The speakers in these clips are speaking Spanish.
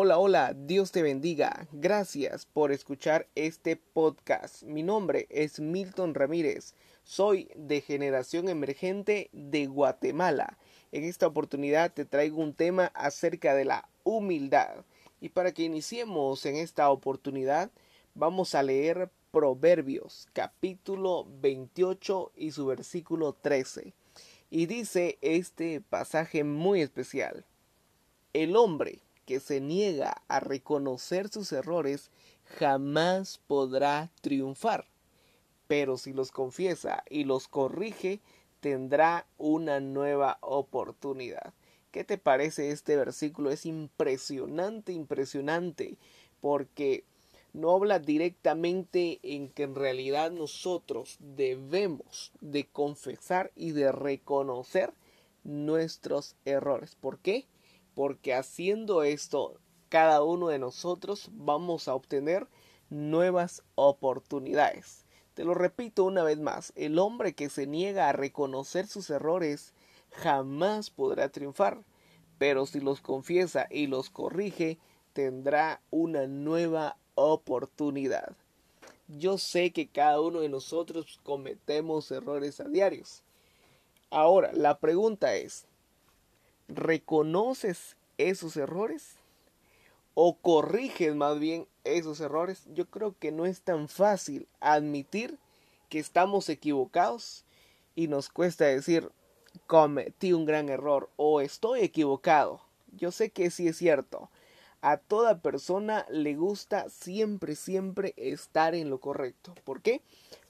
Hola, hola, Dios te bendiga. Gracias por escuchar este podcast. Mi nombre es Milton Ramírez. Soy de generación emergente de Guatemala. En esta oportunidad te traigo un tema acerca de la humildad. Y para que iniciemos en esta oportunidad, vamos a leer Proverbios capítulo 28 y su versículo 13. Y dice este pasaje muy especial. El hombre que se niega a reconocer sus errores jamás podrá triunfar. Pero si los confiesa y los corrige, tendrá una nueva oportunidad. ¿Qué te parece este versículo? Es impresionante, impresionante, porque no habla directamente en que en realidad nosotros debemos de confesar y de reconocer nuestros errores. ¿Por qué? Porque haciendo esto cada uno de nosotros vamos a obtener nuevas oportunidades. Te lo repito una vez más, el hombre que se niega a reconocer sus errores jamás podrá triunfar, pero si los confiesa y los corrige, tendrá una nueva oportunidad. Yo sé que cada uno de nosotros cometemos errores a diarios. Ahora, la pregunta es, reconoces esos errores o corriges más bien esos errores, yo creo que no es tan fácil admitir que estamos equivocados y nos cuesta decir cometí un gran error o estoy equivocado. Yo sé que sí es cierto. A toda persona le gusta siempre, siempre estar en lo correcto. ¿Por qué?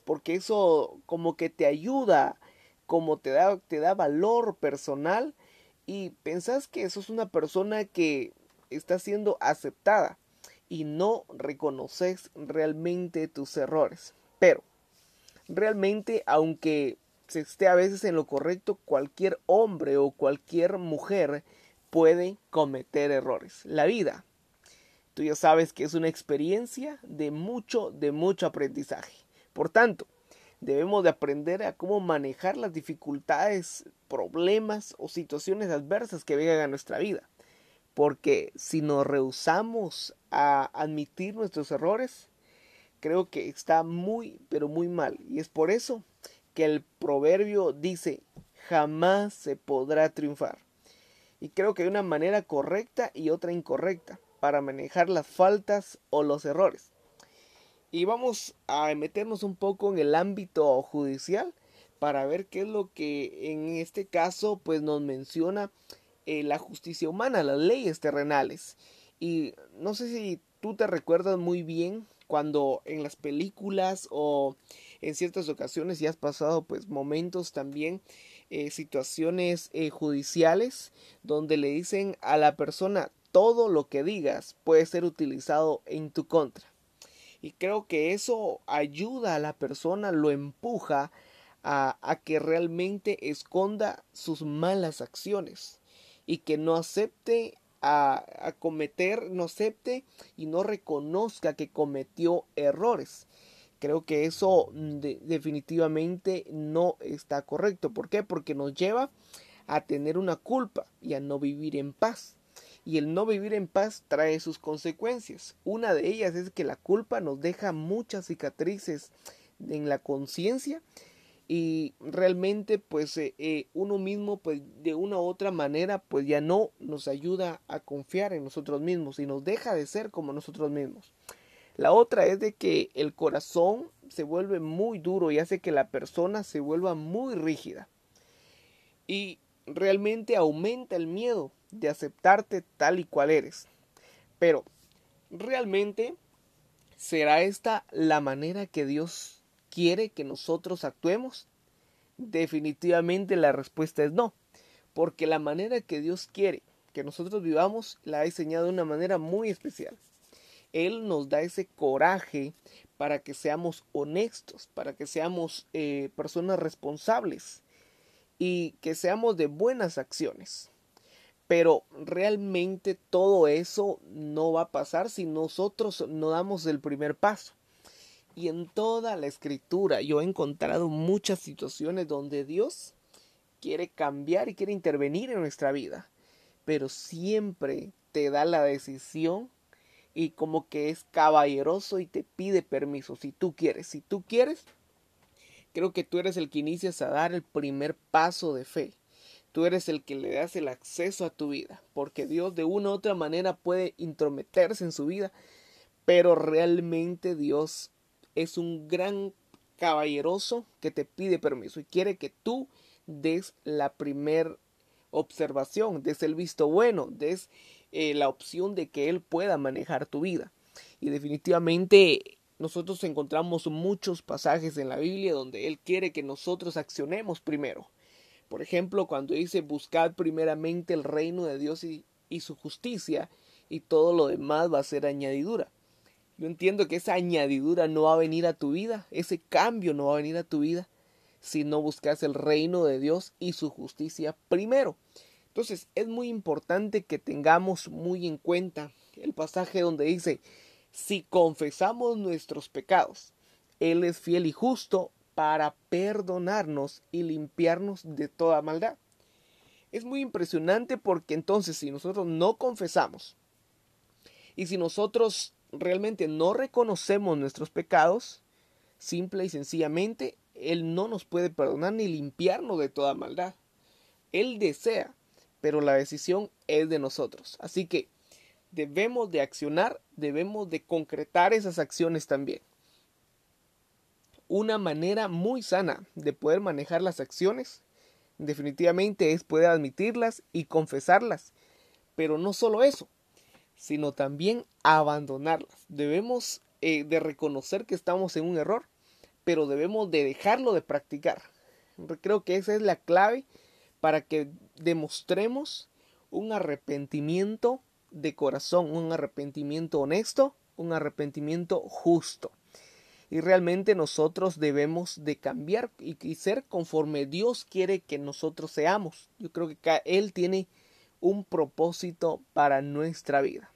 Porque eso como que te ayuda, como te da, te da valor personal y pensás que eso es una persona que está siendo aceptada y no reconoces realmente tus errores. Pero, realmente, aunque se esté a veces en lo correcto, cualquier hombre o cualquier mujer puede cometer errores. La vida, tú ya sabes que es una experiencia de mucho, de mucho aprendizaje. Por tanto, debemos de aprender a cómo manejar las dificultades, problemas o situaciones adversas que vengan a nuestra vida. Porque si nos rehusamos a admitir nuestros errores, creo que está muy, pero muy mal. Y es por eso que el proverbio dice, jamás se podrá triunfar. Y creo que hay una manera correcta y otra incorrecta para manejar las faltas o los errores. Y vamos a meternos un poco en el ámbito judicial para ver qué es lo que en este caso pues nos menciona eh, la justicia humana, las leyes terrenales. Y no sé si tú te recuerdas muy bien cuando en las películas o en ciertas ocasiones ya has pasado pues momentos también eh, situaciones eh, judiciales donde le dicen a la persona todo lo que digas puede ser utilizado en tu contra y creo que eso ayuda a la persona, lo empuja a, a que realmente esconda sus malas acciones y que no acepte a, a, cometer, no acepte y no reconozca que cometió errores. Creo que eso definitivamente no está correcto. ¿Por qué? Porque nos lleva a tener una culpa y a no vivir en paz y el no vivir en paz trae sus consecuencias. Una de ellas es que la culpa nos deja muchas cicatrices en la conciencia y realmente pues eh, eh, uno mismo pues de una u otra manera pues ya no nos ayuda a confiar en nosotros mismos y nos deja de ser como nosotros mismos. La otra es de que el corazón se vuelve muy duro y hace que la persona se vuelva muy rígida. Y realmente aumenta el miedo de aceptarte tal y cual eres. Pero, ¿realmente será esta la manera que Dios quiere que nosotros actuemos? Definitivamente la respuesta es no, porque la manera que Dios quiere que nosotros vivamos la ha diseñado de una manera muy especial. Él nos da ese coraje para que seamos honestos, para que seamos eh, personas responsables y que seamos de buenas acciones. Pero realmente todo eso no va a pasar si nosotros no damos el primer paso. Y en toda la escritura yo he encontrado muchas situaciones donde Dios quiere cambiar y quiere intervenir en nuestra vida. Pero siempre te da la decisión y como que es caballeroso y te pide permiso si tú quieres. Si tú quieres, creo que tú eres el que inicias a dar el primer paso de fe. Tú eres el que le das el acceso a tu vida, porque Dios de una u otra manera puede intrometerse en su vida, pero realmente Dios es un gran caballeroso que te pide permiso y quiere que tú des la primer observación, des el visto bueno, des eh, la opción de que Él pueda manejar tu vida. Y definitivamente nosotros encontramos muchos pasajes en la Biblia donde Él quiere que nosotros accionemos primero. Por ejemplo, cuando dice buscad primeramente el reino de Dios y, y su justicia, y todo lo demás va a ser añadidura. Yo entiendo que esa añadidura no va a venir a tu vida, ese cambio no va a venir a tu vida si no buscas el reino de Dios y su justicia primero. Entonces es muy importante que tengamos muy en cuenta el pasaje donde dice, si confesamos nuestros pecados, Él es fiel y justo para perdonarnos y limpiarnos de toda maldad. Es muy impresionante porque entonces si nosotros no confesamos y si nosotros realmente no reconocemos nuestros pecados, simple y sencillamente, Él no nos puede perdonar ni limpiarnos de toda maldad. Él desea pero la decisión es de nosotros. Así que debemos de accionar, debemos de concretar esas acciones también. Una manera muy sana de poder manejar las acciones definitivamente es poder admitirlas y confesarlas. Pero no solo eso, sino también abandonarlas. Debemos eh, de reconocer que estamos en un error, pero debemos de dejarlo de practicar. Creo que esa es la clave para que demostremos un arrepentimiento de corazón, un arrepentimiento honesto, un arrepentimiento justo. Y realmente nosotros debemos de cambiar y, ser conforme Dios quiere que nosotros seamos. Yo creo que Él tiene un propósito para nuestra vida.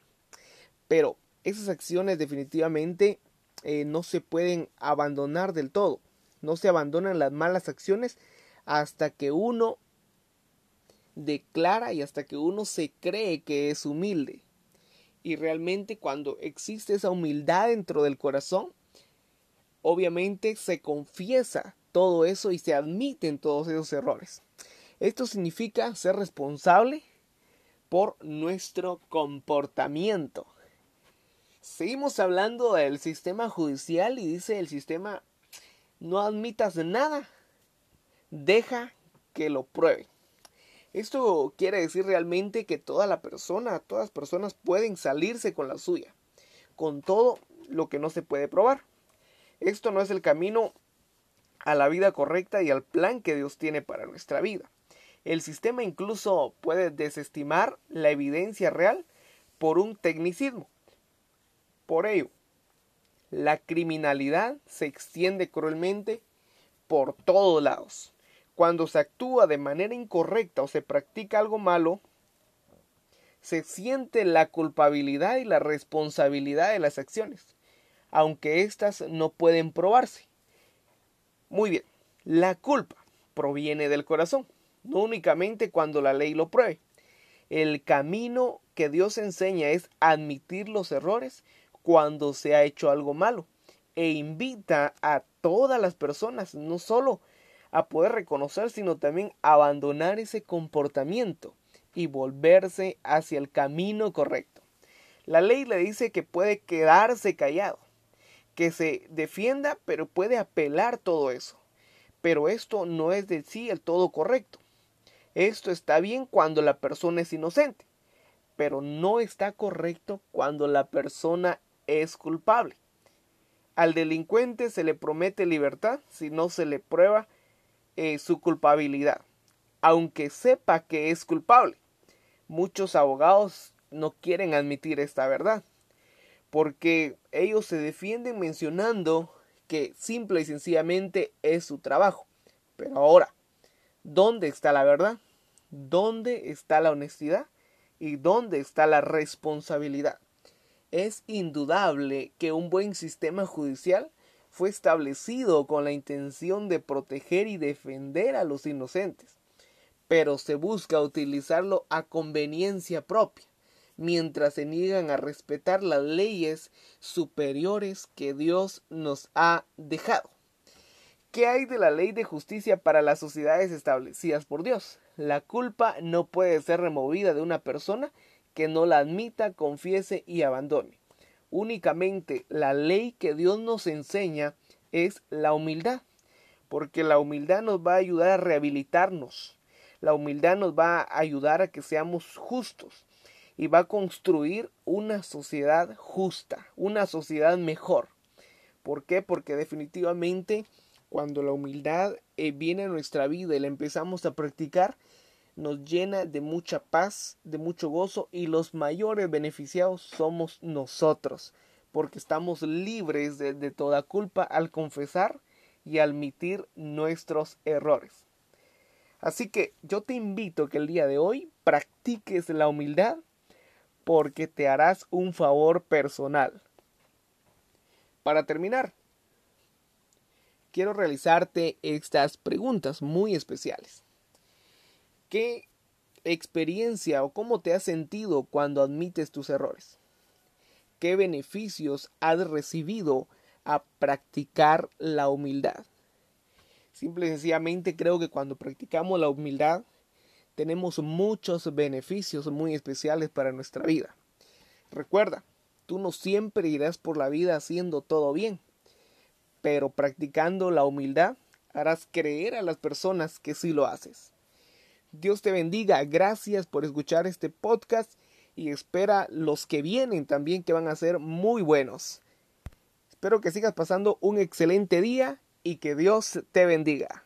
Pero esas acciones definitivamente eh, no se pueden abandonar del todo. No se abandonan las malas acciones hasta que uno declara y hasta que uno se cree que es humilde. Y realmente cuando existe esa humildad dentro del corazón, obviamente se confiesa todo eso y se admiten todos esos errores. Esto significa ser responsable por nuestro comportamiento. Seguimos hablando del sistema judicial y dice el sistema no admitas nada, deja que lo pruebe. Esto quiere decir realmente que toda la persona, todas las personas pueden salirse con la suya, con todo lo que no se puede probar. Esto no es el camino a la vida correcta y al plan que Dios tiene para nuestra vida. El sistema incluso puede desestimar la evidencia real por un tecnicismo. Por ello, la criminalidad se extiende cruelmente por todos lados. Cuando se actúa de manera incorrecta o se practica algo malo, se siente la culpabilidad y la responsabilidad de las acciones, aunque éstas no pueden probarse. Muy bien, la culpa proviene del corazón, no únicamente cuando la ley lo pruebe. El camino que Dios enseña es admitir los errores cuando se ha hecho algo malo e invita a todas las personas, no solo a poder reconocer, sino también abandonar ese comportamiento y volverse hacia el camino correcto. La ley le dice que puede quedarse callado, que se defienda, pero puede apelar todo eso. Pero esto no es de sí el todo correcto. Esto está bien cuando la persona es inocente, pero no está correcto cuando la persona es culpable. Al delincuente se le promete libertad si no se le prueba eh, su culpabilidad, aunque sepa que es culpable. Muchos abogados no quieren admitir esta verdad, porque ellos se defienden mencionando que simple y sencillamente es su trabajo. Pero ahora, ¿dónde está la verdad? ¿Dónde está la honestidad? ¿Y dónde está la responsabilidad? Es indudable que un buen sistema judicial fue establecido con la intención de proteger y defender a los inocentes, pero se busca utilizarlo a conveniencia propia, mientras se niegan a respetar las leyes superiores que Dios nos ha dejado. ¿Qué hay de la ley de justicia para las sociedades establecidas por Dios? La culpa no puede ser removida de una persona que no la admita, confiese y abandone. Únicamente la ley que Dios nos enseña es la humildad, porque la humildad nos va a ayudar a rehabilitarnos, la humildad nos va a ayudar a que seamos justos y va a construir una sociedad justa, una sociedad mejor. ¿Por qué? Porque definitivamente cuando la humildad eh, viene a nuestra vida y la empezamos a practicar, nos llena de mucha paz, de mucho gozo y los mayores beneficiados somos nosotros, porque estamos libres de, de toda culpa al confesar y admitir nuestros errores. Así que yo te invito que el día de hoy practiques la humildad porque te harás un favor personal. Para terminar, quiero realizarte estas preguntas muy especiales. ¿Qué experiencia o cómo te has sentido cuando admites tus errores? ¿Qué beneficios has recibido a practicar la humildad? Simple y sencillamente creo que cuando practicamos la humildad tenemos muchos beneficios muy especiales para nuestra vida. Recuerda, tú no siempre irás por la vida haciendo todo bien pero practicando la humildad harás creer a las personas que sí lo haces. Dios te bendiga, gracias por escuchar este podcast y espera los que vienen también que van a ser muy buenos. Espero que sigas pasando un excelente día y que Dios te bendiga.